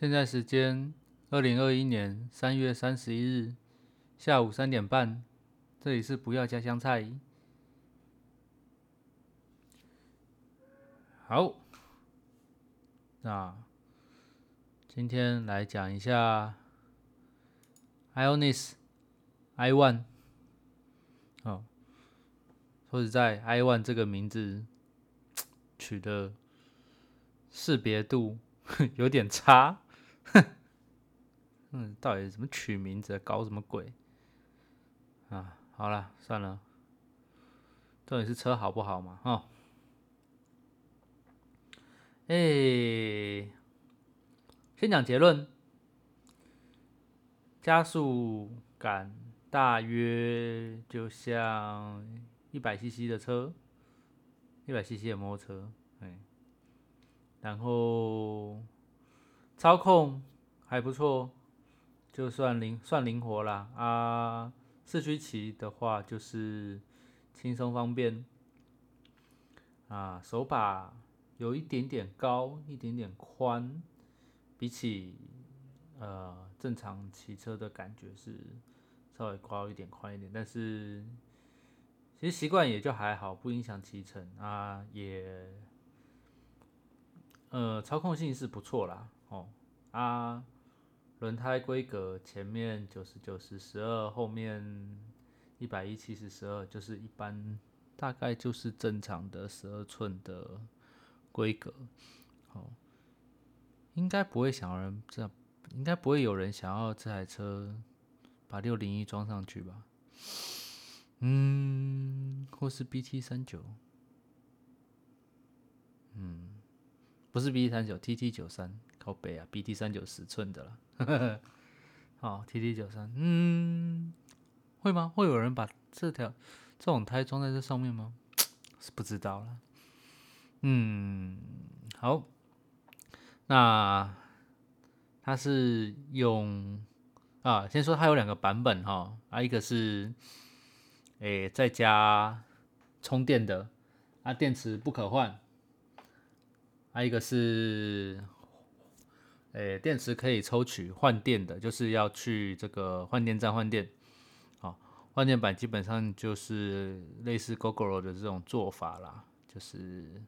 现在时间二零二一年三月三十一日下午三点半，这里是不要加香菜。好，那今天来讲一下 Ionis i one。哦，说实在，i one 这个名字取的识别度 有点差。嗯，到底怎么取名字？搞什么鬼？啊，好了，算了。到底是车好不好嘛？哈。哎，先讲结论。加速感大约就像一百 CC 的车，一百 CC 的摩托车，哎，然后操控还不错。就算灵算灵活啦。啊，四驱骑的话就是轻松方便。啊，手把有一点点高，一点点宽，比起呃正常骑车的感觉是稍微高一点，宽一点，但是其实习惯也就还好，不影响骑乘。啊，也呃操控性是不错啦哦啊。轮胎规格前面九十九十十二，后面一百一七十十二，就是一般大概就是正常的十二寸的规格。好，应该不会想要人这，应该不会有人想要这台车把六零一装上去吧？嗯，或是 BT 三九，嗯，不是 BT 三九，TT 九三。靠背啊，B T 三九十寸的了，好 T T 九三，嗯，会吗？会有人把这条这种胎装在这上面吗？是不知道了。嗯，好，那它是用啊，先说它有两个版本哈，啊，一个是诶在家充电的，啊，电池不可换，还有一个是。诶，电池可以抽取换电的，就是要去这个换电站换电。好，换电板基本上就是类似 GoGo 的这种做法啦，就是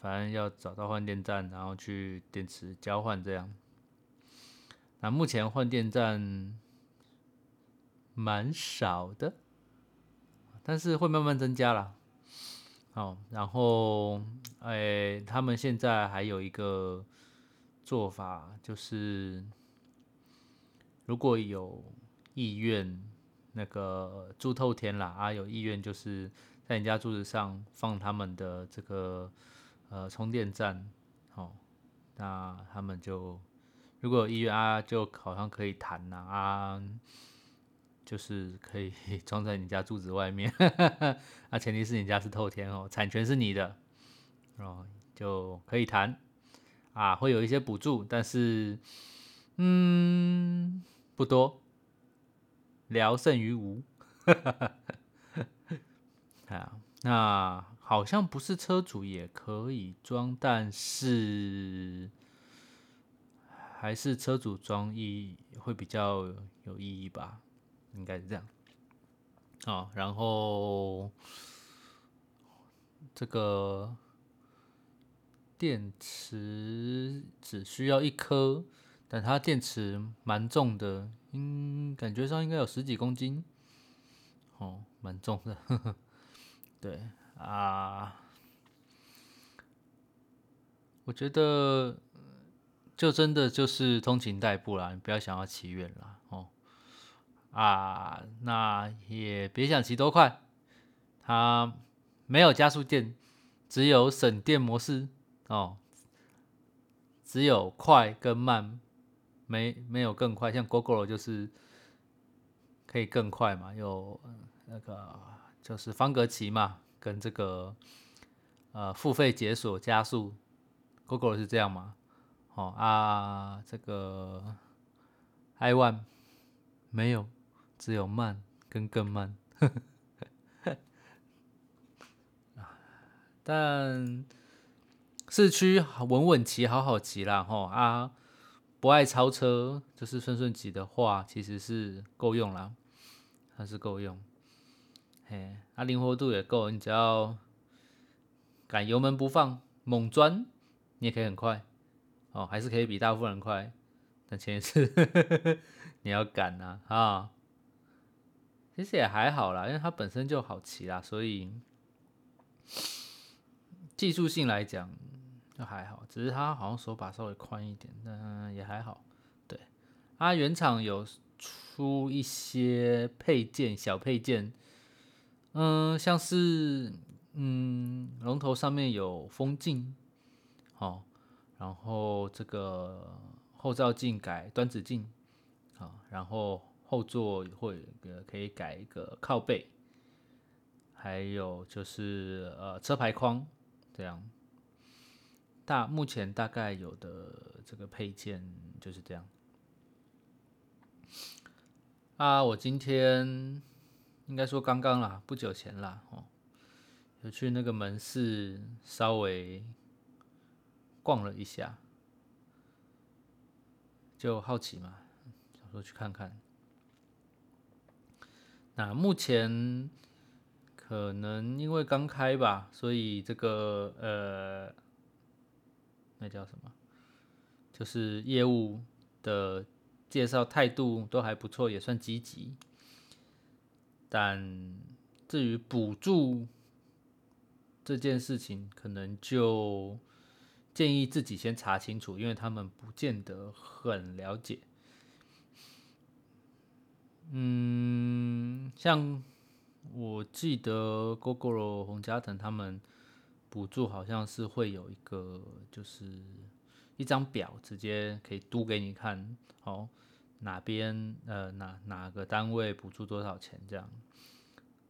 反正要找到换电站，然后去电池交换这样。那目前换电站蛮少的，但是会慢慢增加啦。好，然后诶，他们现在还有一个。做法就是，如果有意愿，那个住透天啦啊，有意愿就是在你家柱子上放他们的这个呃充电站，好，那他们就如果有意愿啊，就好像可以谈呐啊，就是可以 装在你家柱子外面，啊，前提是你家是透天哦，产权是你的哦，就可以谈。啊，会有一些补助，但是，嗯，不多，聊胜于无。啊，那好像不是车主也可以装，但是还是车主装意会比较有意义吧？应该是这样。啊，然后这个。电池只需要一颗，但它电池蛮重的，应感觉上应该有十几公斤，哦，蛮重的。对啊，我觉得就真的就是通勤代步啦，你不要想要骑远了哦。啊，那也别想骑多快，它没有加速键，只有省电模式。哦，只有快跟慢，没没有更快。像 Google 就是可以更快嘛，有那个就是方格骑嘛，跟这个呃付费解锁加速，Google 是这样嘛？哦啊，这个 iOne 没有，只有慢跟更慢。但市区稳稳骑，好好骑啦吼啊！不爱超车，就是顺顺骑的话，其实是够用啦，还是够用。嘿，啊，灵活度也够，你只要敢油门不放，猛钻，你也可以很快。哦，还是可以比大部分人快，但前提是 你要敢啊啊！其实也还好啦，因为它本身就好骑啦，所以技术性来讲就还好。只是它好像手把稍微宽一点，但也还好。对，它原厂有出一些配件，小配件，嗯，像是嗯龙头上面有风镜，好。然后这个后照镜改端子镜，啊，然后后座会呃可以改一个靠背，还有就是呃车牌框这样，大目前大概有的这个配件就是这样。啊，我今天应该说刚刚啦，不久前啦，哦，有去那个门市稍微。逛了一下，就好奇嘛，想说去看看。那目前可能因为刚开吧，所以这个呃，那叫什么？就是业务的介绍态度都还不错，也算积极。但至于补助这件事情，可能就。建议自己先查清楚，因为他们不见得很了解。嗯，像我记得 GoGo 洪家腾他们补助好像是会有一个，就是一张表，直接可以读给你看，哦，哪边呃哪哪个单位补助多少钱这样。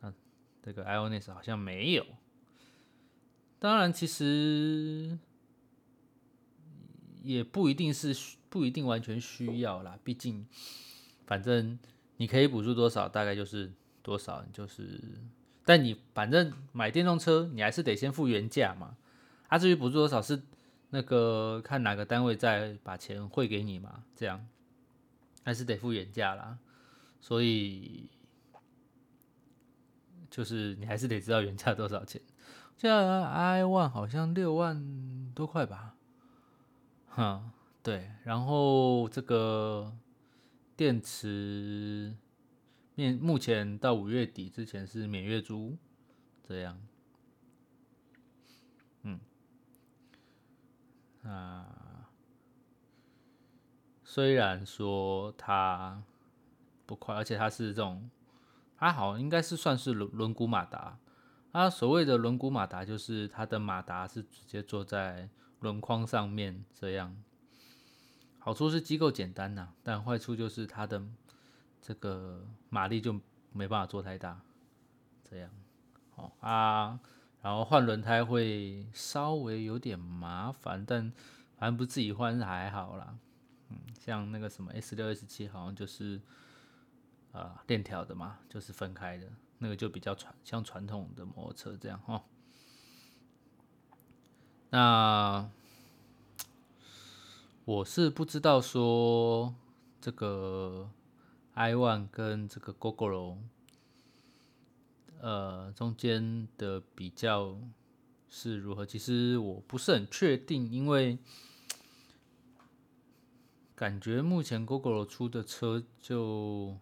嗯，这个 IONIS 好像没有。当然，其实。也不一定是不一定完全需要啦，毕竟反正你可以补助多少，大概就是多少，就是。但你反正买电动车，你还是得先付原价嘛。啊，至于补助多少是那个看哪个单位再把钱汇给你嘛，这样还是得付原价啦。所以就是你还是得知道原价多少钱。现在 i one 好像六万多块吧。哈，对，然后这个电池面目前到五月底之前是免月租，这样，嗯，啊，虽然说它不快，而且它是这种，还好应该是算是轮轮毂马达，它所谓的轮毂马达就是它的马达是直接坐在。轮框上面这样，好处是机构简单呐，但坏处就是它的这个马力就没办法做太大，这样，哦啊，然后换轮胎会稍微有点麻烦，但反正不自己换还好啦，嗯，像那个什么 S 六 S 七好像就是啊链条的嘛，就是分开的，那个就比较传像传统的摩托车这样哈。那我是不知道说这个 i one 跟这个 Gogoro 呃中间的比较是如何，其实我不是很确定，因为感觉目前 Gogoro 出的车就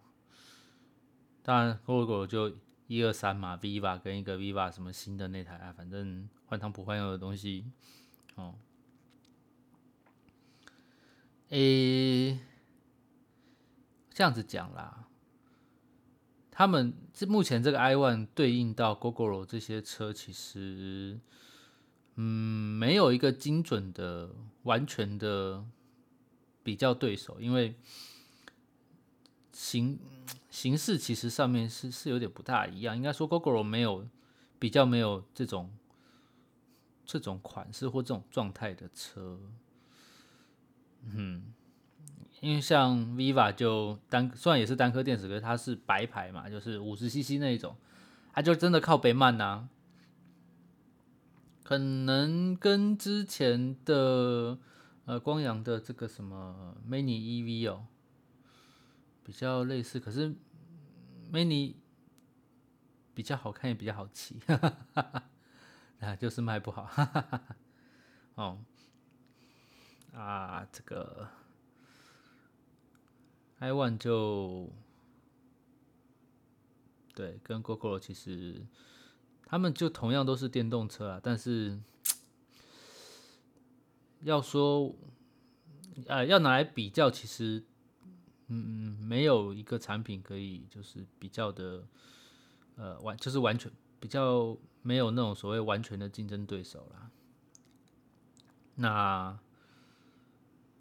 当然 Gogoro 就一二三嘛，Viva 跟一个 Viva 什么新的那台啊，反正。换汤不换药的东西，哦，诶，这样子讲啦，他们这目前这个 i one 对应到 Gogoro 这些车，其实，嗯，没有一个精准的、完全的比较对手，因为形形式其实上面是是有点不大一样。应该说 Gogoro 没有比较，没有这种。这种款式或这种状态的车，嗯，因为像 Viva 就单虽然也是单颗电池，可是它是白牌嘛，就是五十 CC 那一种，它就真的靠背慢呐。可能跟之前的呃，光阳的这个什么 Mini EV 哦，比较类似，可是 Mini 比较好看也比较好骑，啊，就是卖不好，哦，啊，这个 i one 就对，跟 GoGo 其实他们就同样都是电动车啊，但是。要说，呃，要拿来比较，其实，嗯，没有一个产品可以就是比较的，呃，完就是完全比较没有那种所谓完全的竞争对手啦。那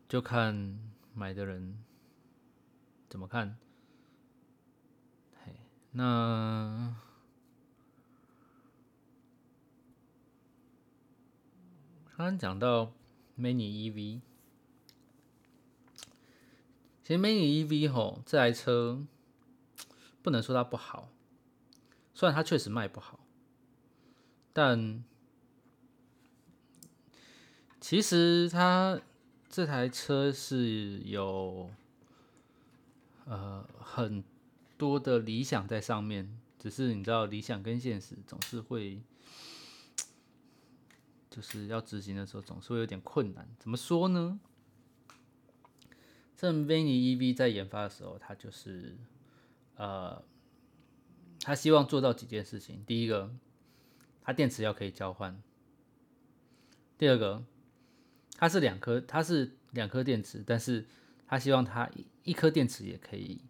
就看买的人怎么看。嘿，那刚刚讲到。Mini EV，其实 Mini EV 吼这台车不能说它不好，虽然它确实卖不好，但其实它这台车是有呃很多的理想在上面，只是你知道理想跟现实总是会。就是要执行的时候，总是会有点困难。怎么说呢？这 Vini EV 在研发的时候，它就是呃，它希望做到几件事情。第一个，它电池要可以交换；第二个，它是两颗，它是两颗电池，但是他希望它一一颗电池也可以，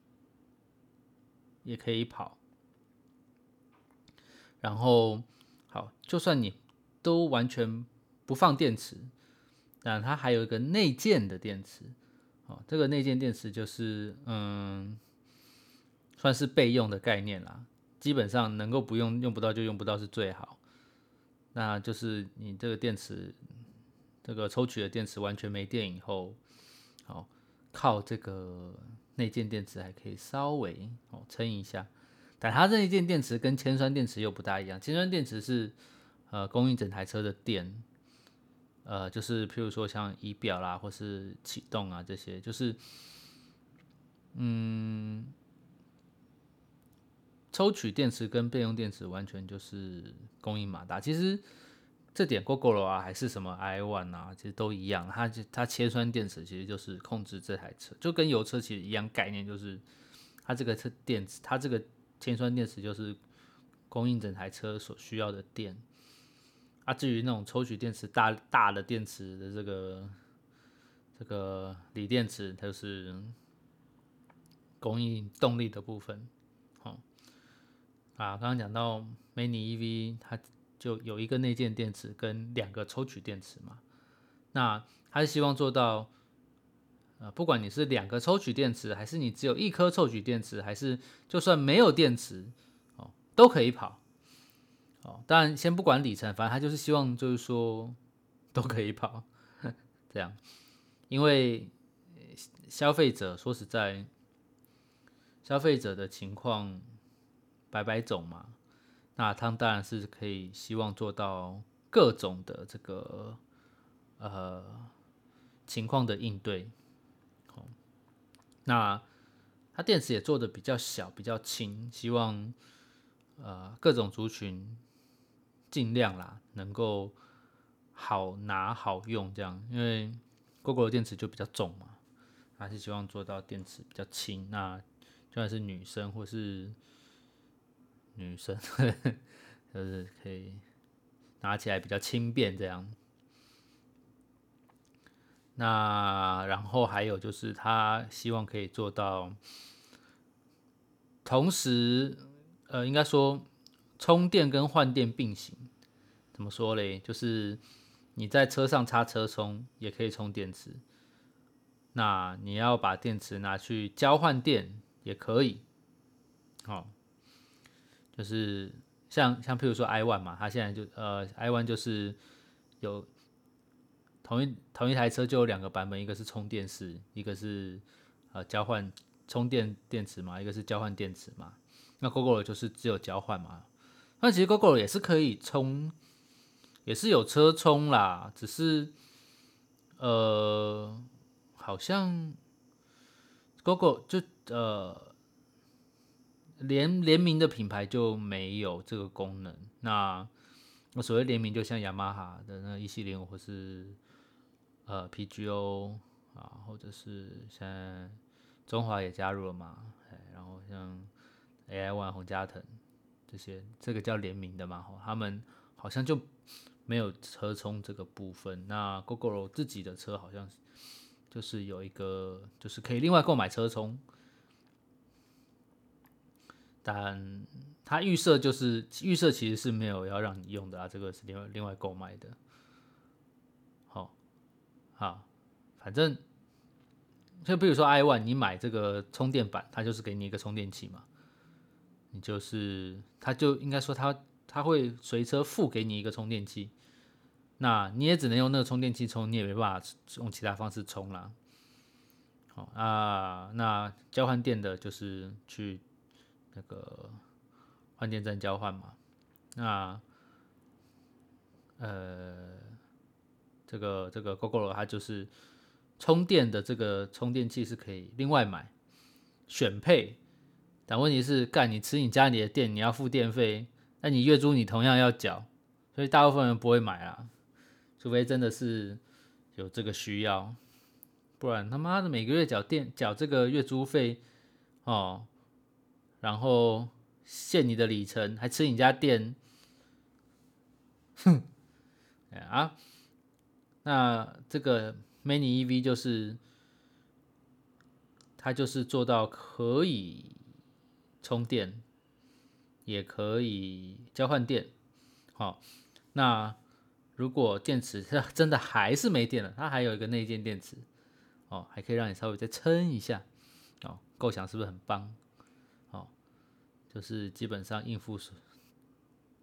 也可以跑。然后，好，就算你。都完全不放电池，但它还有一个内建的电池，哦，这个内建电池就是嗯，算是备用的概念啦。基本上能够不用用不到就用不到是最好。那就是你这个电池，这个抽取的电池完全没电以后，好靠这个内建电池还可以稍微哦撑一下。但它这一件电池跟铅酸电池又不大一样，铅酸电池是。呃，供应整台车的电，呃，就是譬如说像仪表啦，或是启动啊这些，就是，嗯，抽取电池跟备用电池完全就是供应马达。其实这点 Google 啊，还是什么 i One 啊，其实都一样。它它切酸电池其实就是控制这台车，就跟油车其实一样概念，就是它这个车电池，它这个铅酸电池就是供应整台车所需要的电。啊，至于那种抽取电池大大的电池的这个这个锂电池，它就是供应动力的部分。好，啊，刚刚讲到 Mini EV，它就有一个内建电池跟两个抽取电池嘛。那他是希望做到，呃，不管你是两个抽取电池，还是你只有一颗抽取电池，还是就算没有电池，哦，都可以跑。哦，当然先不管里程，反正他就是希望就是说都可以跑 这样，因为消费者说实在，消费者的情况百百种嘛，那他当然是可以希望做到各种的这个呃情况的应对。好，那它电池也做的比较小，比较轻，希望呃各种族群。尽量啦，能够好拿好用这样，因为 GoGo 的电池就比较重嘛，还是希望做到电池比较轻。那就算是女生或是女生，就是可以拿起来比较轻便这样。那然后还有就是，他希望可以做到同时，呃，应该说。充电跟换电并行，怎么说嘞？就是你在车上插车充也可以充电池，那你要把电池拿去交换电也可以。哦，就是像像譬如说 i one 嘛，它现在就呃 i one 就是有同一同一台车就有两个版本，一个是充电式，一个是呃交换充电电池嘛，一个是交换电池嘛。那 GoGo 就是只有交换嘛。那其实 GoGo 也是可以充，也是有车充啦，只是呃，好像 GoGo 就呃联联名的品牌就没有这个功能。那我所谓联名，就像雅马哈的那一系列，或是呃 PGO 啊，或者是像中华也加入了嘛，然后像 AI One、洪嘉腾这些，这个叫联名的嘛，他们好像就没有车充这个部分。那 GoGo 自己的车好像就是有一个，就是可以另外购买车充，但。它预设就是预设，其实是没有要让你用的啊，这个是另外另外购买的。好，好，反正就比如说 i one，你买这个充电板，它就是给你一个充电器嘛，你就是它就应该说它它会随车附给你一个充电器，那你也只能用那个充电器充，你也没办法用其他方式充啦。好啊，那交换电的就是去那个。换电站交换嘛，那呃，这个这个 GoGo 它就是充电的这个充电器是可以另外买选配，但问题是干你吃你家里的电，你要付电费，那你月租你同样要缴，所以大部分人不会买啦，除非真的是有这个需要，不然他妈的每个月缴电缴这个月租费哦，然后。限你的里程，还吃你家店，哼，啊，那这个 Mini EV 就是，它就是做到可以充电，也可以交换电，好，那如果电池它 真的还是没电了，它还有一个内建电池，哦，还可以让你稍微再撑一下，哦，构想是不是很棒？就是基本上应付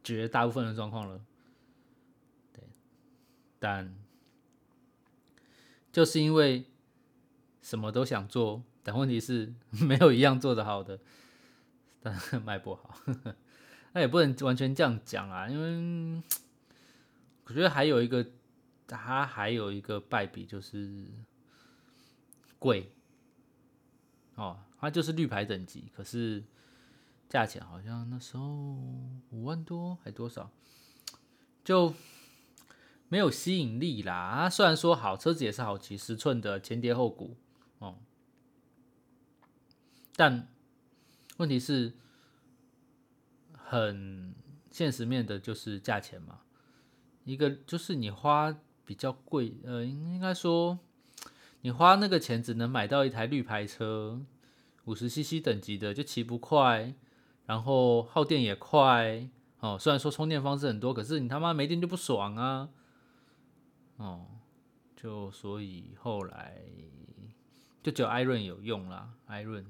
绝大部分的状况了，对，但就是因为什么都想做，但问题是 没有一样做的好的，但 卖不好，那也不能完全这样讲啊，因为我觉得还有一个，它还有一个败笔就是贵，哦，它就是绿牌等级，可是。价钱好像那时候五万多还多少，就没有吸引力啦。虽然说好车子也是好骑，十寸的前碟后鼓哦，但问题是很现实面的，就是价钱嘛。一个就是你花比较贵，呃，应该说你花那个钱只能买到一台绿牌车，五十 CC 等级的，就骑不快。然后耗电也快哦，虽然说充电方式很多，可是你他妈没电就不爽啊！哦，就所以后来就只有艾润有用啦，艾润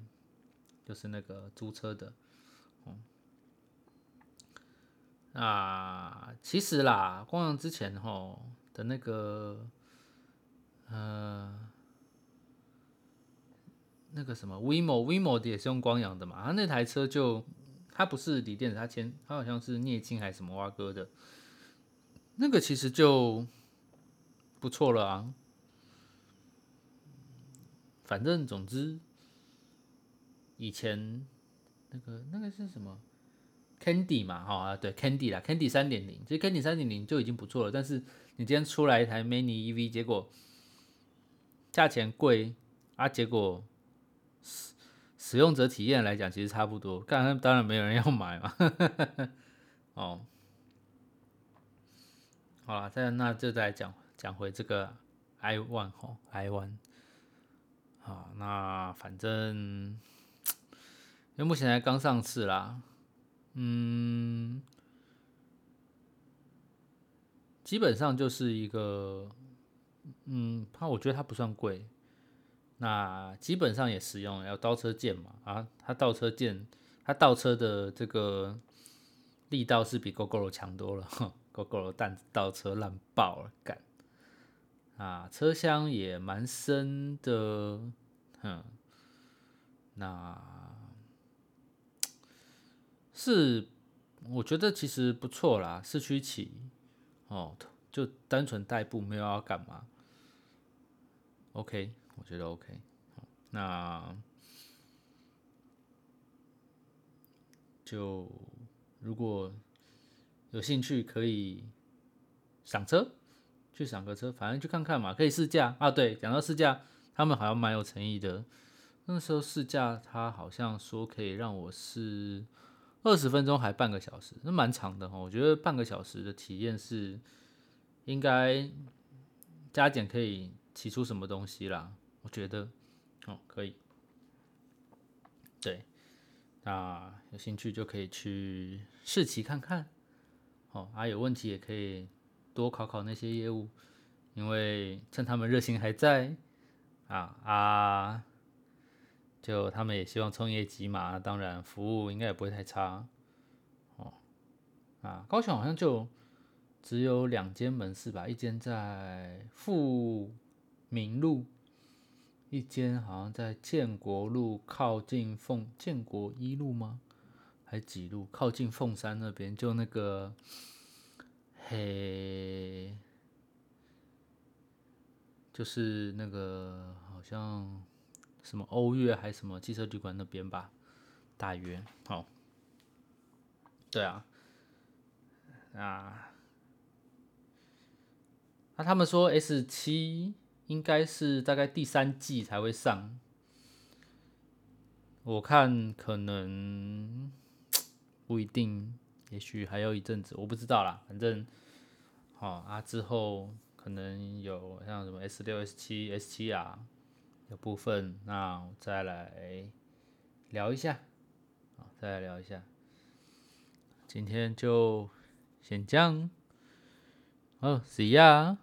就是那个租车的。哦，那其实啦，光阳之前吼的那个，呃。那个什么 WeMo，WeMo 的也是用光阳的嘛，他那台车就。它不是锂电池，它前它好像是镍氢还是什么挖哥的，那个其实就不错了啊。反正总之，以前那个那个是什么 Candy 嘛，哈对 Candy 啦，Candy 三点零，其实 Candy 三点零就已经不错了。但是你今天出来一台 Mini EV，结果价钱贵啊，结果。使用者体验来讲，其实差不多。当然，当然没有人要买嘛。哦，好了，再那就再讲讲回这个 i one 吼，i one。好，那反正 因为目前才刚上市啦，嗯，基本上就是一个，嗯，它我觉得它不算贵。那基本上也实用，要倒车键嘛啊，它倒车键，它倒车的这个力道是比 GoGo 强多了，GoGo 蛋倒车烂爆了，干啊，车厢也蛮深的，哼，那是我觉得其实不错啦，市区骑哦，就单纯代步，没有要干嘛。OK，我觉得 OK。那就如果有兴趣，可以赏车，去赏个车，反正去看看嘛，可以试驾啊。对，讲到试驾，他们好像蛮有诚意的。那时候试驾，他好像说可以让我试二十分钟，还半个小时，那蛮长的哈。我觉得半个小时的体验是应该加减可以提出什么东西啦。我觉得哦，可以。对，那有兴趣就可以去试骑看看。哦，啊，有问题也可以多考考那些业务，因为趁他们热心还在啊啊。就他们也希望冲业绩嘛，当然服务应该也不会太差哦。啊，高雄好像就只有两间门市吧，一间在富民路，一间好像在建国路靠近凤建国一路吗？还几路？靠近凤山那边，就那个嘿，就是那个好像。什么欧月还是什么汽车旅馆那边吧，大约好，对啊，啊，那他们说 S 七应该是大概第三季才会上，我看可能不一定，也许还有一阵子，我不知道啦，反正好啊，之后可能有像什么 S 六、S 七、S 七啊。的部分，那再来聊一下，啊，再来聊一下，今天就先这样，哦，谁呀？